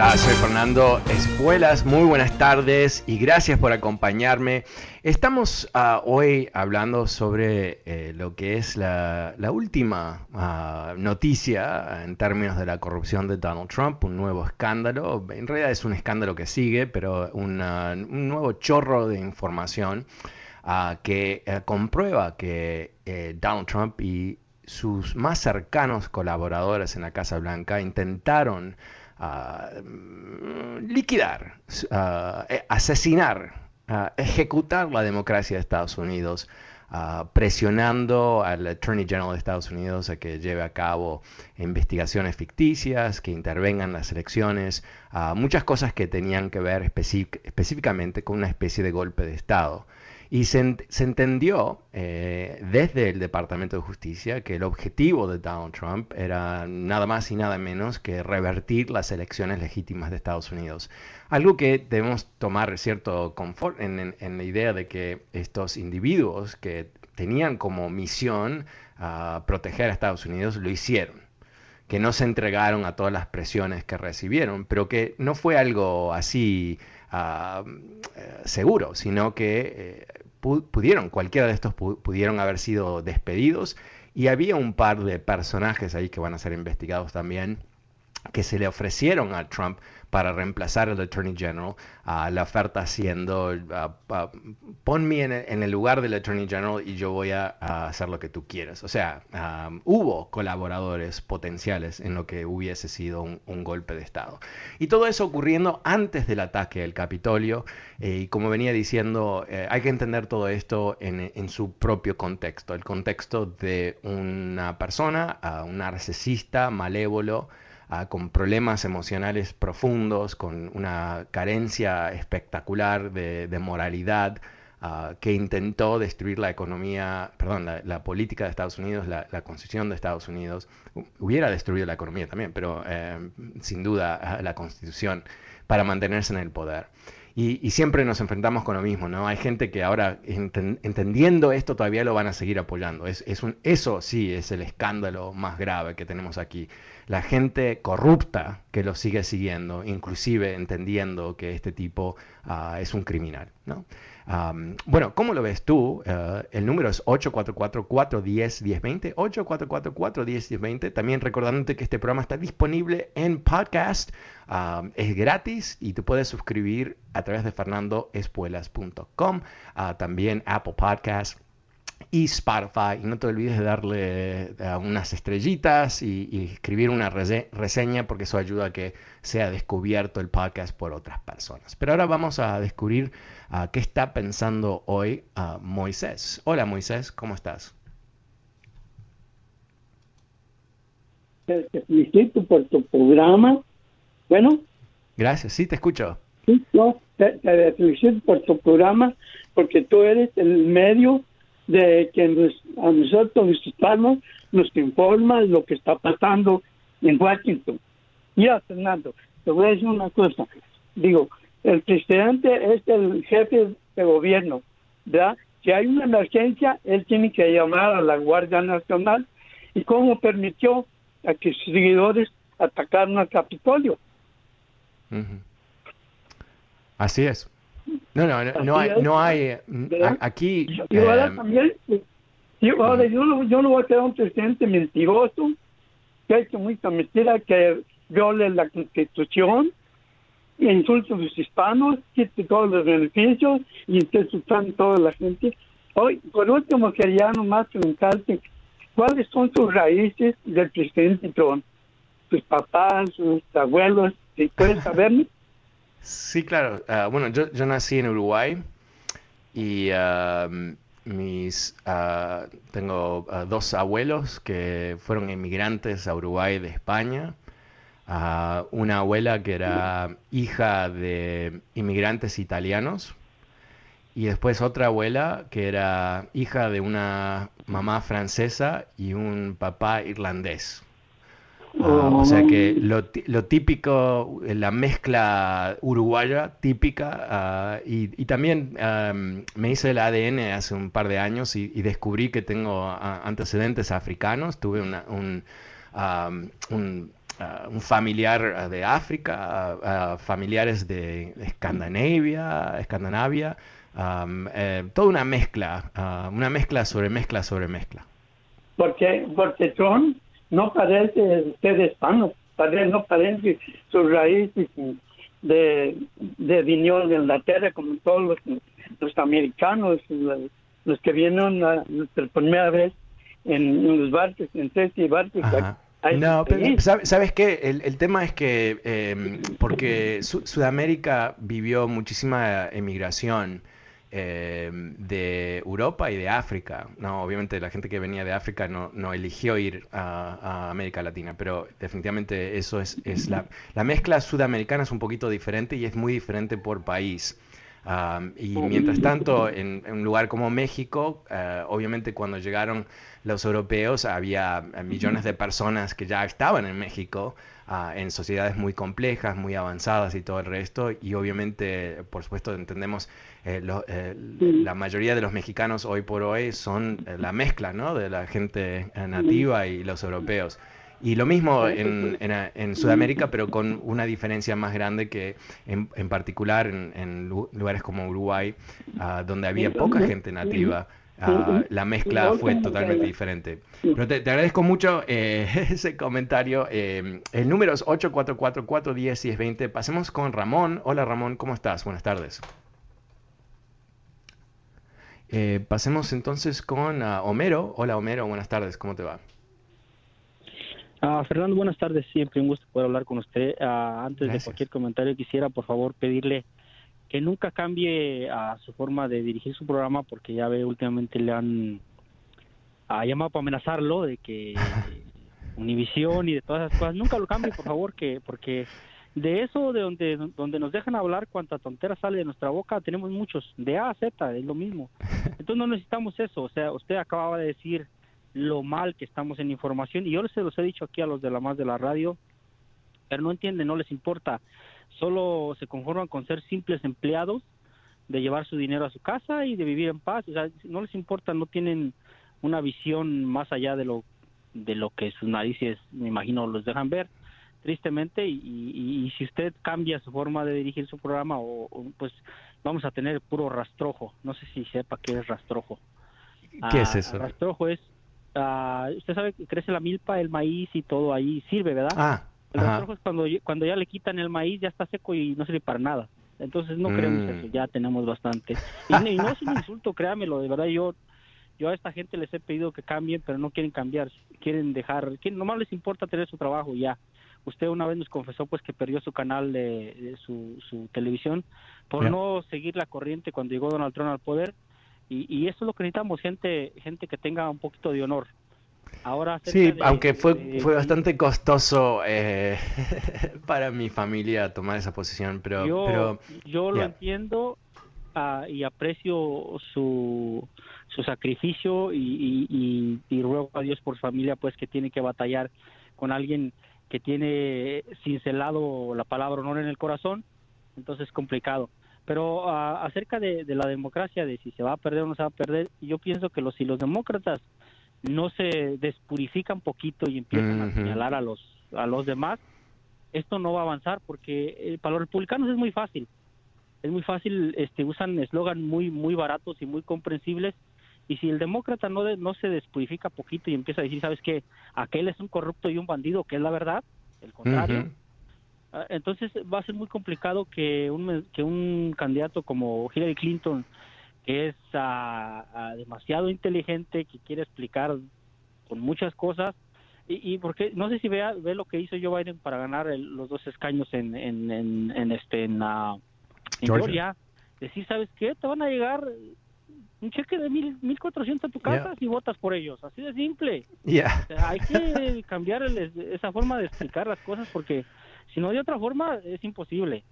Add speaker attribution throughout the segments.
Speaker 1: Estás? Soy Fernando Espuelas, muy buenas tardes y gracias por acompañarme. Estamos ah, hoy hablando sobre eh, lo que es la, última ah, noticia en términos de la corrupción de Donald Trump, un nuevo escándalo, en realidad es un escándalo que sigue, pero un nuevo chorro de información ah, que eh, comprueba que eh, Donald Trump y sus más cercanos colaboradores en la Casa Blanca intentaron mm, liquidar, eh, asesinar, ejecutar la democracia de Estados Unidos, presionando al Attorney General de Estados Unidos a que lleve a cabo investigaciones ficticias, que intervengan en las elecciones, muchas cosas que tenían que ver específic- específicamente con una especie de golpe de Estado. Y se, ent- se entendió eh, desde el Departamento de Justicia que el objetivo de Donald Trump era nada más y nada menos que revertir las elecciones legítimas de Estados Unidos. Algo que debemos tomar cierto confort en, la idea de que estos individuos que tenían como misión ah, proteger a Estados Unidos lo hicieron que no se entregaron a todas las presiones que recibieron, pero que no fue algo así eh, seguro, sino que eh, pudieron, cualquiera de estos pu- pudieron haber sido despedidos. Y había un par de personajes ahí que van a ser investigados también que se le ofrecieron a Trump para reemplazar al Attorney General, ah, la oferta siendo, ah, ah, ponme en el, en el lugar del Attorney General y yo voy a, hacer lo que tú quieras. O sea, ah, hubo colaboradores potenciales en lo que hubiese sido un, un golpe de Estado. Y todo eso ocurriendo antes del ataque al Capitolio. eh, y como venía diciendo, eh, hay que entender todo esto en, en su propio contexto, el contexto de una persona, un narcisista, malévolo, ah, con problemas emocionales profundos, con una carencia espectacular de, moralidad, ah, que intentó destruir la economía, perdón, la, política de Estados Unidos, la, constitución de Estados Unidos. Hu- Hubiera destruido la economía también, pero eh, sin duda ah, la constitución para mantenerse en el poder. Y, y siempre nos enfrentamos con lo mismo, ¿no? Hay gente que ahora, enten- entendiendo esto, todavía lo van a seguir apoyando. Es, es un, eso sí es el escándalo más grave que tenemos aquí. La gente corrupta que lo sigue siguiendo, inclusive entendiendo que este tipo ah, es un criminal, ¿no? Bueno, ¿cómo lo ves tú? Eh, el número es 844-410-1020, 844-410-1020. También recordándote que este programa está disponible en podcast, es gratis y te puedes suscribir a través de fernandoespuelas.com, ah, también Apple Podcast y Spotify. Y no te olvides de darle unas estrellitas y, y escribir una rese- reseña porque eso ayuda a que sea descubierto el podcast por otras personas. Pero ahora vamos a descubrir ah, qué está pensando hoy ah, Moisés. Hola Moisés, ¿cómo estás?
Speaker 2: te, te felicito por tu programa. Bueno,
Speaker 1: Gracias, sí, te escucho.
Speaker 2: sí, yo te, te felicito por tu programa porque tú eres el medio de que a nosotros, los hispanos, nos informa lo que está pasando en Washington. Mira, Fernando, te voy a decir una cosa. Digo, el presidente es el jefe de gobierno, ¿verdad? Si hay una emergencia, él tiene que llamar a la Guardia Nacional. ¿Y cómo permitió a que sus seguidores atacaran al Capitolio?
Speaker 1: Así es. No, no, no, hay, no hay, aquí...
Speaker 2: Y ahora eh, también, ahora yo, no, yo no voy a ser un presidente mentiroso, que ha hecho mucha mentira, que viole la constitución, insulte a los hispanos, quite todos los beneficios y esté insultando a toda la gente. Hoy, por último, quería nomás preguntarte, ¿cuáles son sus raíces del presidente Trump? Sus papás, sus abuelos, si puedes saberme.
Speaker 1: Sí, claro. Ah, bueno, yo, yo, nací en Uruguay y mis uh, tengo ah, dos abuelos que fueron inmigrantes a Uruguay de España. una abuela que era hija de inmigrantes italianos y después otra abuela que era hija de una mamá francesa y un papá irlandés. Ah, o sea que lo, lo, típico, la mezcla uruguaya típica, ah, y, también me hice el ADN hace un par de años y, descubrí que tengo ah, antecedentes africanos, tuve un, un, familiar de África, familiares de Escandinavia, Escandinavia eh, toda una mezcla, una mezcla sobre mezcla sobre mezcla.
Speaker 2: Porque, porque son no parece ser hispano, no parece sus raíces de, de vinieron de Inglaterra como todos los, americanos, los, que vienen por primera vez en, los barcos, en y barcos.
Speaker 1: No, pero ¿sabes qué? El, el, tema es que, em, porque Sudamérica vivió muchísima emigración, eh, de Europa y de África. No, obviamente la gente que venía de África no, no eligió ir a, América Latina, pero definitivamente eso es, es la, la, mezcla sudamericana es un poquito diferente y es muy diferente por país. y mientras tanto, en, un lugar como México, eh, obviamente cuando llegaron los europeos había millones de personas que ya estaban en México Ah, en sociedades muy complejas, muy avanzadas y todo el resto. Y obviamente, por supuesto, entendemos, eh, eh, la mayoría de los mexicanos hoy por hoy son eh, la mezcla ¿no? de la gente nativa y los europeos. Y lo mismo en, en, Sudamérica, pero con una diferencia más grande que en, en particular en, lugares como Uruguay, ah, donde había poca gente nativa. Ah, la mezcla fue totalmente diferente. Pero te, agradezco mucho eh, ese comentario. Eh, el número es 844-410-1020. Pasemos con Ramón. Hola Ramón, ¿cómo estás? Buenas tardes. Eh, pasemos entonces con ah, Homero. Hola Homero, buenas tardes, ¿cómo te va?
Speaker 3: Ah, Fernando, buenas tardes. Siempre un gusto poder hablar con usted. antes de cualquier comentario, quisiera por favor pedirle que nunca cambie a su forma de dirigir su programa porque ya ve últimamente le han llamado para amenazarlo de que Univisión y de todas esas cosas nunca lo cambie por favor que porque de eso de donde donde nos dejan hablar cuánta tontera sale de nuestra boca tenemos muchos de A a Z es lo mismo. Entonces no necesitamos eso o sea usted acababa de decir lo mal que estamos en información y yo se los he dicho aquí a los de la más de la radio pero no entienden no les importa solo se conforman con ser simples empleados, de llevar su dinero a su casa y de vivir en paz. O sea, no les importa, no tienen una visión más allá de lo de lo que sus narices, me imagino, los dejan ver, tristemente. Y, si usted cambia su forma de dirigir su programa, o, pues vamos a tener puro rastrojo. No sé si sepa qué es rastrojo.
Speaker 1: ¿Qué es ah, eso?
Speaker 3: Rastrojo es, uh, usted sabe que crece la milpa, el maíz y todo ahí sirve, ¿verdad?
Speaker 1: Ah,
Speaker 3: el rastrojo es cuando, cuando ya le quitan el maíz, ya está seco y no sirve para nada. Entonces no mm. eso, ya tenemos bastante. Y, no es un insulto, créamelo, de verdad yo yo a esta gente les he pedido que cambien, pero no quieren cambiar, quieren dejar, quieren, nomás les importa tener su trabajo ya. Usted una vez nos confesó pues que perdió su canal de, su, su, televisión por no seguir la corriente cuando llegó Donald Trump al poder y, y eso es lo que necesitamos, gente gente que tenga un poquito de honor. Ahora
Speaker 1: sí, aunque fue, fue bastante costoso eh, para mi familia tomar esa posición, pero...
Speaker 3: Yo, yo lo entiendo ah, y aprecio su, su sacrificio y, y, ruego a Dios por su familia pues que tiene que batallar con alguien que tiene cincelado la palabra honor en el corazón, entonces es complicado. Pero ah, acerca de, de, la democracia, de si se va a perder o no se va a perder, yo pienso que los, si los demócratas no se despurifica un poquito y empiezan a señalar a los a los demás, esto no va a avanzar porque eh, para los republicanos es muy fácil. es muy fácil, este, usan eslogan muy, muy baratos y muy comprensibles. Y si el demócrata no, no se despurifica poquito y empieza a decir, ¿sabes qué? Aquel es un corrupto y un bandido, que es la verdad, el contrario. Ah, entonces va a ser muy complicado que un, que un candidato como Hillary Clinton, que es ah, ah, demasiado inteligente, que quiere explicar con muchas cosas, y, y, porque no sé si vea ve lo que hizo Joe Biden para ganar los dos escaños en en, en, este en, Georgia. decir sabes qué te van a llegar un cheque de mil mil cuatrocientos a tu casa si votas por ellos. Así de simple. Hay que cambiar esa forma de explicar las cosas porque si no de otra forma es imposible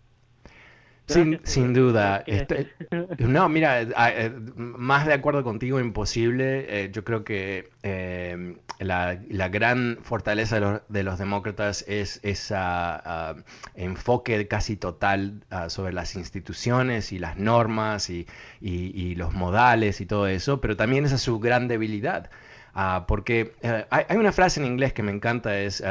Speaker 1: sin, sin, duda. Este, no, mira, eh, más de acuerdo contigo, imposible. Eh, yo creo que eh, la, la, gran fortaleza de los, de los demócratas es ese ah, enfoque casi total ah, sobre las instituciones y las normas y, y, los modales y todo eso, pero también esa es su gran debilidad. Uh, porque hay, hay, una frase en inglés que me encanta, es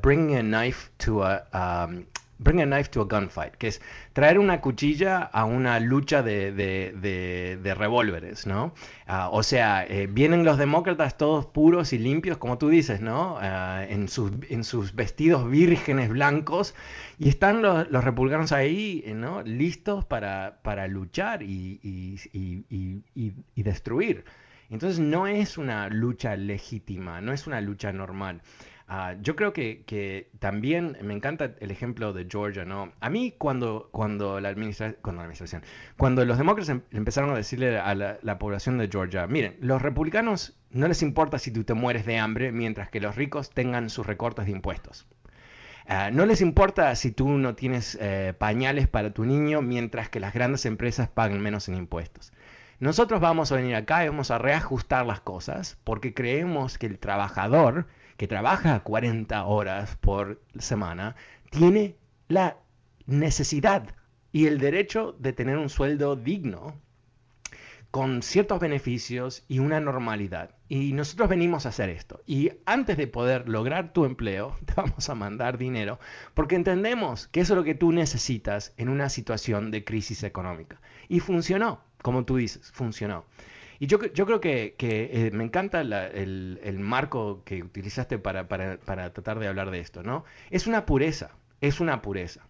Speaker 1: bring a knife to a, um, bring a knife to a gunfight, que es traer una cuchilla a una lucha de, de, revólveres, ¿no? Ah, o sea, eh, vienen los demócratas todos puros y limpios, como tú dices, ¿no? Ah, en, sus, en sus vestidos vírgenes blancos y están los, los republicanos ahí, ¿no? Listos para, para luchar y, y destruir. Entonces no es una lucha legítima, no es una lucha normal. Ah, yo creo que, también me encanta el ejemplo de Georgia, ¿no? A mí cuando, cuando, la, cuando la administración, cuando los demócratas em, empezaron a decirle a la, población de Georgia, miren, los republicanos no les importa si tú te mueres de hambre mientras que los ricos tengan sus recortes de impuestos. Ah, no les importa si tú no tienes eh, pañales para tu niño mientras que las grandes empresas paguen menos en impuestos. Nosotros vamos a venir acá y vamos a reajustar las cosas porque creemos que el trabajador que trabaja 40 horas por semana, tiene la necesidad y el derecho de tener un sueldo digno con ciertos beneficios y una normalidad. Y nosotros venimos a hacer esto. Y antes de poder lograr tu empleo, te vamos a mandar dinero porque entendemos que eso es lo que tú necesitas en una situación de crisis económica. Y funcionó, como tú dices, funcionó. Y yo, yo creo que, que eh, me encanta el, el, marco que utilizaste para, para, para, tratar de hablar de esto, ¿no? Es una pureza, es una pureza.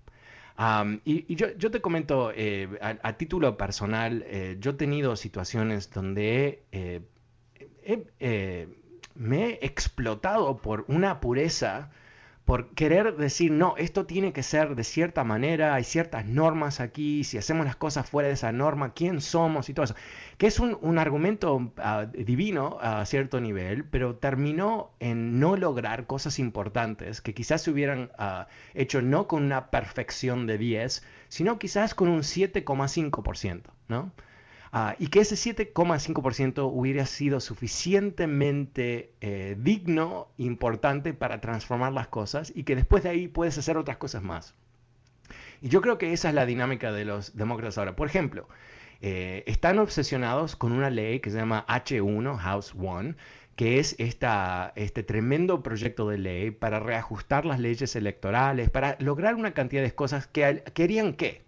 Speaker 1: y, y yo, yo, te comento, eh, a, título personal, eh, yo he tenido situaciones donde me he explotado por una pureza por querer decir, no, esto tiene que ser de cierta manera, hay ciertas normas aquí, si hacemos las cosas fuera de esa norma, ¿quién somos y todo eso? Que es un, argumento ah, divino a cierto nivel, pero terminó en no lograr cosas importantes que quizás se hubieran ah, hecho no con una perfección de 10, sino quizás con un 7,5%, ¿no? Ah, y que ese 7,5% hubiera sido suficientemente eh, digno, importante para transformar las cosas y que después de ahí puedes hacer otras cosas más. Y yo creo que esa es la dinámica de los demócratas ahora. Por ejemplo, eh, están obsesionados con una ley que se llama H1, House One, que es esta, este tremendo proyecto de ley para reajustar las leyes electorales, para lograr una cantidad de cosas que querían que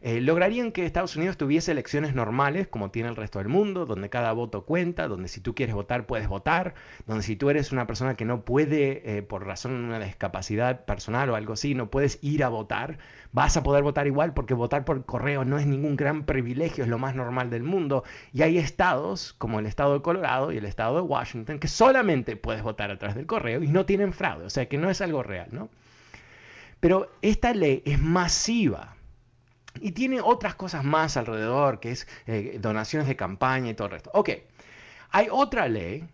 Speaker 1: eh, lograrían que Estados Unidos tuviese elecciones normales como tiene el resto del mundo, donde cada voto cuenta, donde si tú quieres votar puedes votar, donde si tú eres una persona que no puede, eh, por razón de una discapacidad personal o algo así, no puedes ir a votar, vas a poder votar igual porque votar por correo no es ningún gran privilegio, es lo más normal del mundo. Y hay estados como el estado de Colorado y el estado de Washington que solamente puedes votar a través del correo y no tienen fraude, o sea que no es algo real, ¿no? Pero esta ley es masiva y tiene otras cosas más alrededor, que es eh, donaciones de campaña y todo el resto. Ok, hay otra ley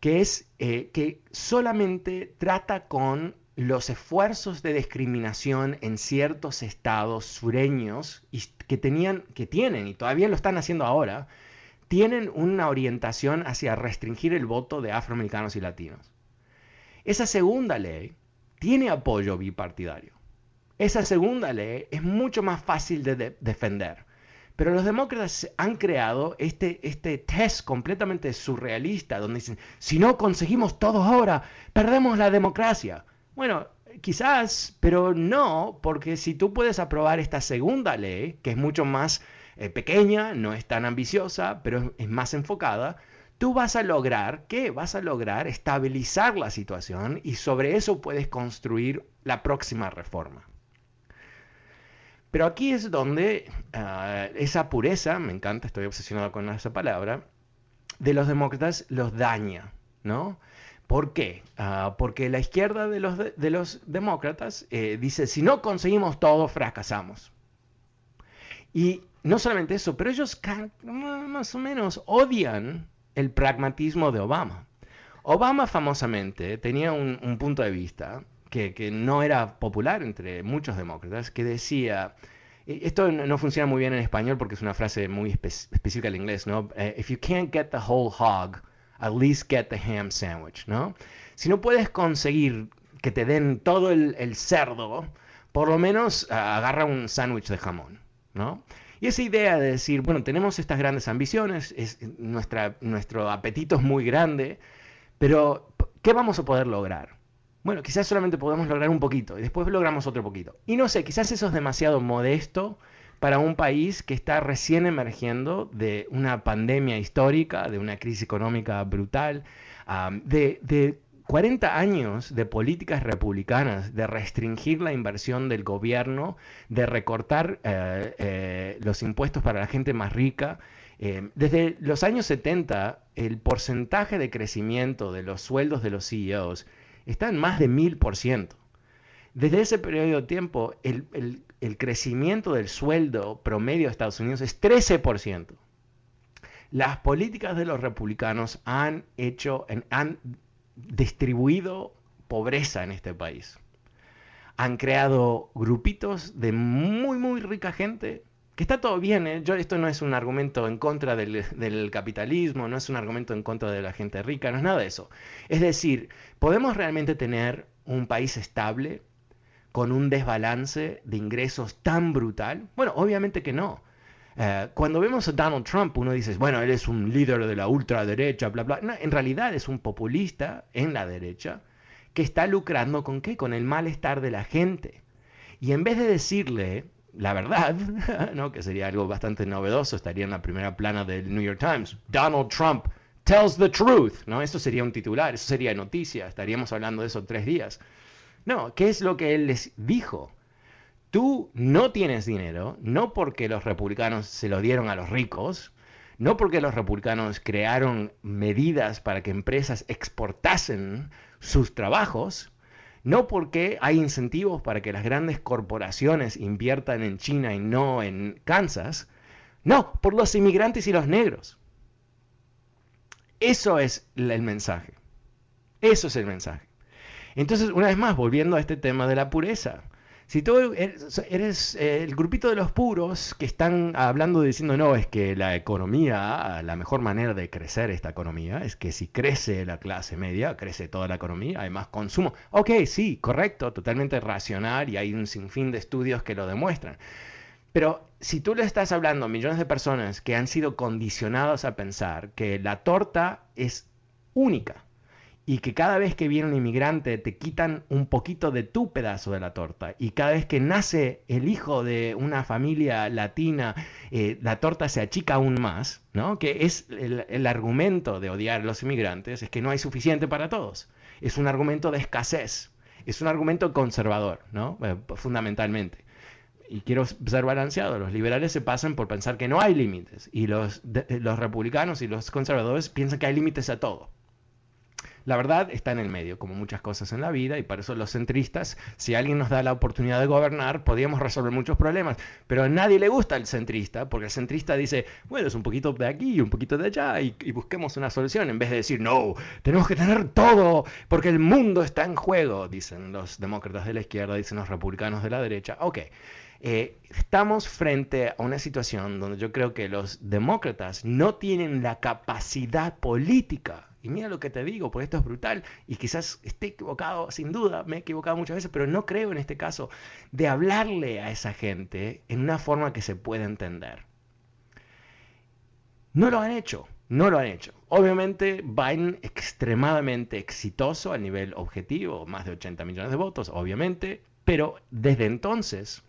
Speaker 1: que es eh, que solamente trata con los esfuerzos de discriminación en ciertos estados sureños y que tenían, que tienen y todavía lo están haciendo ahora, tienen una orientación hacia restringir el voto de afroamericanos y latinos. Esa segunda ley tiene apoyo bipartidario. Esa segunda ley es mucho más fácil de, defender. Pero los demócratas han creado este, este test completamente surrealista, donde dicen, si no conseguimos todo ahora, perdemos la democracia. Bueno, quizás, pero no, porque si tú puedes aprobar esta segunda ley, que es mucho más eh, pequeña, no es tan ambiciosa, pero es, más enfocada, tú vas a lograr, ¿qué? Vas a lograr estabilizar la situación y sobre eso puedes construir la próxima reforma. Pero aquí es donde ah, esa pureza, me encanta, estoy obsesionado con esa palabra, de los demócratas los daña, ¿no? ¿Por qué? Ah, porque la izquierda de los, de, los demócratas eh, dice, si no conseguimos todo, fracasamos. Y no solamente eso, pero ellos más o menos odian el pragmatismo de Obama. Obama famosamente tenía un, punto de vista que, no era popular entre muchos demócratas, que decía, esto no funciona muy bien en español porque es una frase muy específica en inglés, ¿no? Eh, if you can't get the whole hog, at least get the ham sandwich, ¿no? Si no puedes conseguir que te den todo el, cerdo, por lo menos agarra un sándwich de jamón, ¿no? Y esa idea de decir, bueno, tenemos estas grandes ambiciones, es, nuestra, nuestro apetito es muy grande, pero ¿qué vamos a poder lograr? Bueno, quizás solamente podemos lograr un poquito y después logramos otro poquito. Y no sé, quizás eso es demasiado modesto para un país que está recién emergiendo de una pandemia histórica, de una crisis económica brutal, de, de 40 años de políticas republicanas, de restringir la inversión del gobierno, de recortar eh, eh, los impuestos para la gente más rica. Eh, desde los años 70, el porcentaje de crecimiento de los sueldos de los CEOs está en más de 1000%. Desde ese periodo de tiempo, el, el crecimiento del sueldo promedio de Estados Unidos es 13%. Las políticas de los republicanos han hecho, han distribuido pobreza en este país. Han creado grupitos de muy, muy rica gente, que está todo bien, ¿eh? Yo, esto no es un argumento en contra del, capitalismo, no es un argumento en contra de la gente rica, no es nada de eso. Es decir, ¿podemos realmente tener un país estable con un desbalance de ingresos tan brutal? Bueno, obviamente que no. Eh, cuando vemos a Donald Trump, uno dice, bueno, él es un líder de la ultraderecha, bla, bla. En realidad es un populista en la derecha que está lucrando con qué? Con el malestar de la gente. Y en vez de decirle la verdad, ¿no? que sería algo bastante novedoso, estaría en la primera plana del New York Times, Donald Trump tells the truth, ¿no? Eso sería un titular, eso sería noticia, estaríamos hablando de eso tres días. No, ¿qué es lo que él les dijo? tú no tienes dinero, no porque los republicanos se lo dieron a los ricos, no porque los republicanos crearon medidas para que empresas exportasen sus trabajos, no porque hay incentivos para que las grandes corporaciones inviertan en China y no en Kansas, no, por los inmigrantes y los negros. Eso es el mensaje. Eso es el mensaje. Entonces, una vez más, volviendo a este tema de la pureza. Si tú eres, eh, el grupito de los puros que están hablando diciendo, no, es que la economía, la mejor manera de crecer esta economía es que si crece la clase media, crece toda la economía, hay más consumo. Ok, sí, correcto, totalmente racional y hay un sinfín de estudios que lo demuestran. Pero si tú le estás hablando a millones de personas que han sido condicionados a pensar que la torta es única, y que cada vez que viene un inmigrante te quitan un poquito de tu pedazo de la torta y cada vez que nace el hijo de una familia latina, eh, la torta se achica aún más, ¿no? Que es el, argumento de odiar a los inmigrantes, es que no hay suficiente para todos. Es un argumento de escasez, es un argumento conservador, ¿no? Eh, fundamentalmente. Y quiero ser balanceado, los liberales se pasan por pensar que no hay límites y los, los republicanos y los conservadores piensan que hay límites a todo. La verdad está en el medio, como muchas cosas en la vida, y para eso los centristas, si alguien nos da la oportunidad de gobernar, podríamos resolver muchos problemas. Pero a nadie le gusta el centrista, porque el centrista dice, bueno, es un poquito de aquí y un poquito de allá, y, busquemos una solución, en vez de decir, no, tenemos que tener todo, porque el mundo está en juego, dicen los demócratas de la izquierda, dicen los republicanos de la derecha. Ok. Eh, estamos frente a una situación donde yo creo que los demócratas no tienen la capacidad política y mira lo que te digo, porque esto es brutal y quizás esté equivocado, sin duda, me he equivocado muchas veces, pero no creo en este caso de hablarle a esa gente en una forma que se pueda entender. No lo han hecho, no lo han hecho. Obviamente Biden extremadamente exitoso a nivel objetivo, más de 80 millones de votos, obviamente, pero desde entonces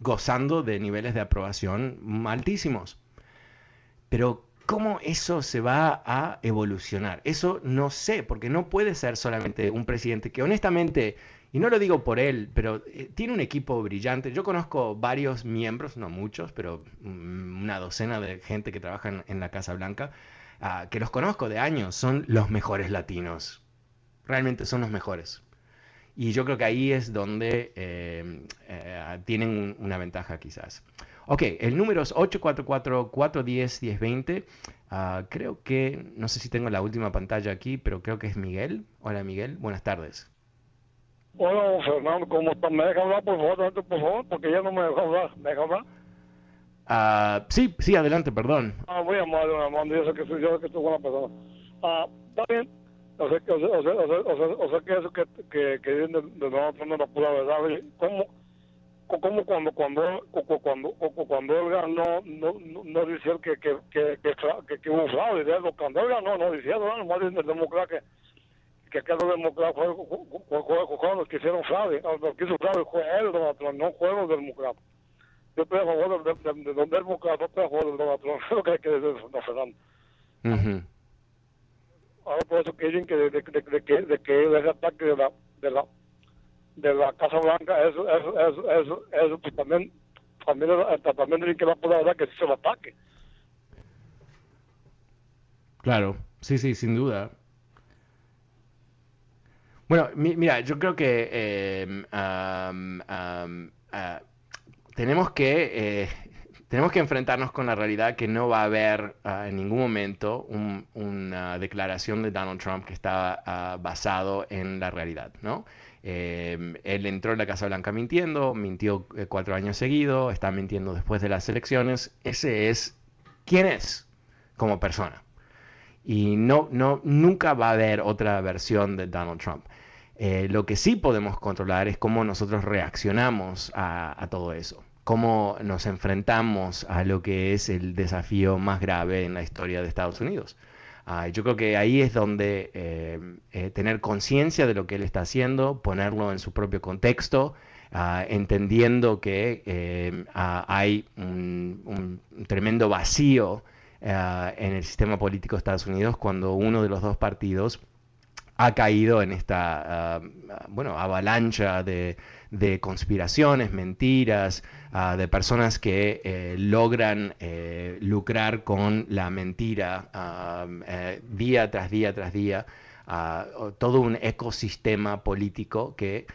Speaker 1: gozando de niveles de aprobación altísimos. Pero ¿cómo eso se va a evolucionar? Eso no sé, porque no puede ser solamente un presidente que honestamente, y no lo digo por él, pero eh, tiene un equipo brillante. Yo conozco varios miembros, no muchos, pero mm, una docena de gente que trabaja en, la Casa Blanca, ah, que los conozco de años, son los mejores latinos. Realmente son los mejores. Y yo creo que ahí es donde eh, eh, tienen una ventaja quizás. Ok, el número es 844-410-1020. Ah, creo que, no sé si tengo la última pantalla aquí, pero creo que es Miguel. Hola Miguel, buenas tardes.
Speaker 4: Hola Fernando, ¿cómo estás? ¿Me deja hablar por favor, por favor? Porque ya no me deja hablar. ¿Me deja hablar?
Speaker 1: Ah, sí, sí, adelante, perdón.
Speaker 4: Ah, muy amable, amable. Yo sé que soy yo, que soy buena persona. Ah, está bien. O sea, que, o sea, o sea, o sea, que eso que, que, que dicen de, de Donald Trump pura verdad. ¿Cómo, cómo cuando cuando cuando cuando él ganó no no, no decía que que que que, que, que hubo fraude cuando él ganó no decía no más el demócrata que que aquellos demócratas fueron los que hicieron fraude los que hizo fraude fue él Donald Trump no fue los demócratas yo estoy a favor de, de, de, de demócratas no estoy a favor de Donald Trump lo que hay que decir no Fernando. Ahora por eso que dicen que de, de, de, que de que ese ataque de la de la de la Casa Blanca, eso, eso, eso, eso, eso pues también, también, también tiene que va a dar que se lo ataque.
Speaker 1: Claro, sí, sí, sin duda. Bueno, mi, mira, yo creo que eh, um, um, uh, tenemos que eh, tenemos que enfrentarnos con la realidad que no va a haber uh, en ningún momento un, una declaración de Donald Trump que está uh, basado en la realidad, ¿no? Eh, él entró en la Casa Blanca mintiendo, mintió eh, cuatro años seguidos, está mintiendo después de las elecciones. Ese es quién es como persona. Y no, no, nunca va a haber otra versión de Donald Trump. Eh, lo que sí podemos controlar es cómo nosotros reaccionamos a todo eso, cómo nos enfrentamos a lo que es el desafío más grave en la historia de Estados Unidos. Uh, yo creo que ahí es donde eh, eh, tener conciencia de lo que él está haciendo, ponerlo en su propio contexto, uh, entendiendo que eh, uh, hay un, tremendo vacío en el sistema político de Estados Unidos cuando uno de los dos partidos ha caído en esta bueno, avalancha de, de conspiraciones, mentiras, uh, de personas que eh, logran eh, lucrar con la mentira uh, eh, día tras día tras día, uh, todo un ecosistema político que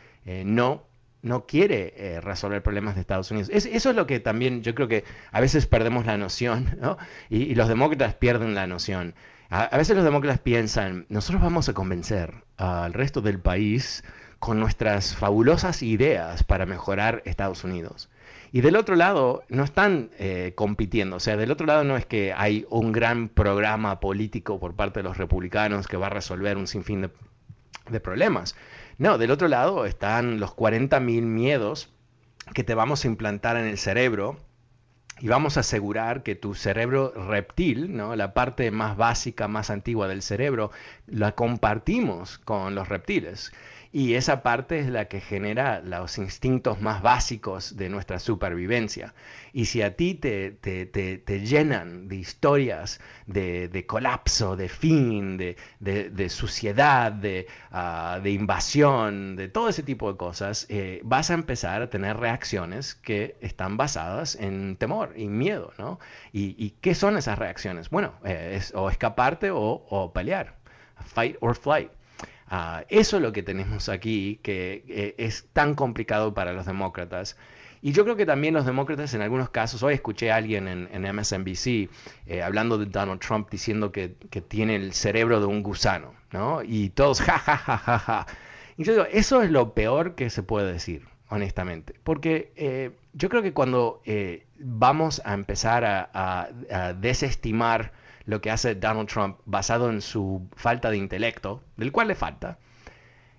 Speaker 1: no no quiere resolver problemas de Estados Unidos. Es, eso es lo que también yo creo que a veces perdemos la noción, ¿no? y, y, los demócratas pierden la noción. A, veces los demócratas piensan, nosotros vamos a convencer al resto del país con nuestras fabulosas ideas para mejorar Estados Unidos. Y del otro lado, no están eh, compitiendo. O sea, del otro lado no es que hay un gran programa político por parte de los republicanos que va a resolver un sinfín de, de problemas. No, del otro lado están los 40.000 miedos que te vamos a implantar en el cerebro y vamos a asegurar que tu cerebro reptil, ¿no? la parte más básica, más antigua del cerebro, la compartimos con los reptiles. Y esa parte es la que genera los instintos más básicos de nuestra supervivencia. Y si a ti te, te, te, te llenan de historias de, de, colapso, de fin, de, de suciedad, uh, de, invasión, de todo ese tipo de cosas, eh, vas a empezar a tener reacciones que están basadas en temor y miedo. ¿no? ¿Y, y qué son esas reacciones? Bueno, eh, es o escaparte o, o pelear. Fight or flight. Uh, eso es lo que tenemos aquí, que eh, es tan complicado para los demócratas. Y yo creo que también los demócratas en algunos casos, hoy escuché a alguien en, MSNBC eh, hablando de Donald Trump diciendo que, que, tiene el cerebro de un gusano, ¿no? Y todos, ja, ja, ja, ja, ja. Y yo digo, eso es lo peor que se puede decir, honestamente. Porque eh, yo creo que cuando vamos a empezar a desestimar lo que hace Donald Trump basado en su falta de intelecto, del cual le falta,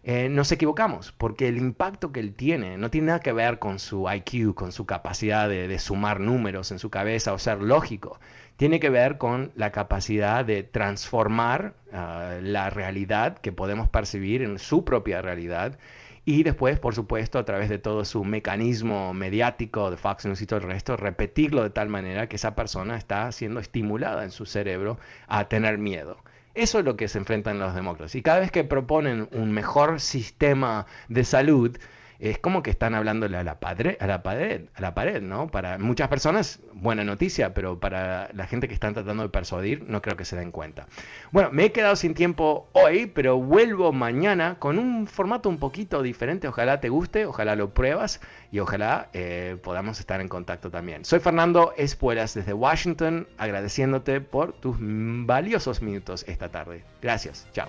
Speaker 1: eh, nos equivocamos, porque el impacto que él tiene no tiene nada que ver con su IQ, con su capacidad de, sumar números en su cabeza o ser lógico. Tiene que ver con la capacidad de transformar ah, la realidad que podemos percibir en su propia realidad y después, por supuesto, a través de todo su mecanismo mediático de Fox News y todo el resto, repetirlo de tal manera que esa persona está siendo estimulada en su cerebro a tener miedo. Eso es lo que se enfrentan los demócratas. Y cada vez que proponen un mejor sistema de salud, es como que están hablándole a la, padre, a la pared, a la pared, ¿no? Para muchas personas, buena noticia, pero para la gente que están tratando de persuadir, no creo que se den cuenta. Bueno, me he quedado sin tiempo hoy, pero vuelvo mañana con un formato un poquito diferente. Ojalá te guste, ojalá lo pruebas y ojalá eh, podamos estar en contacto también. Soy Fernando Espuelas desde Washington, agradeciéndote por tus valiosos minutos esta tarde. Gracias, chao.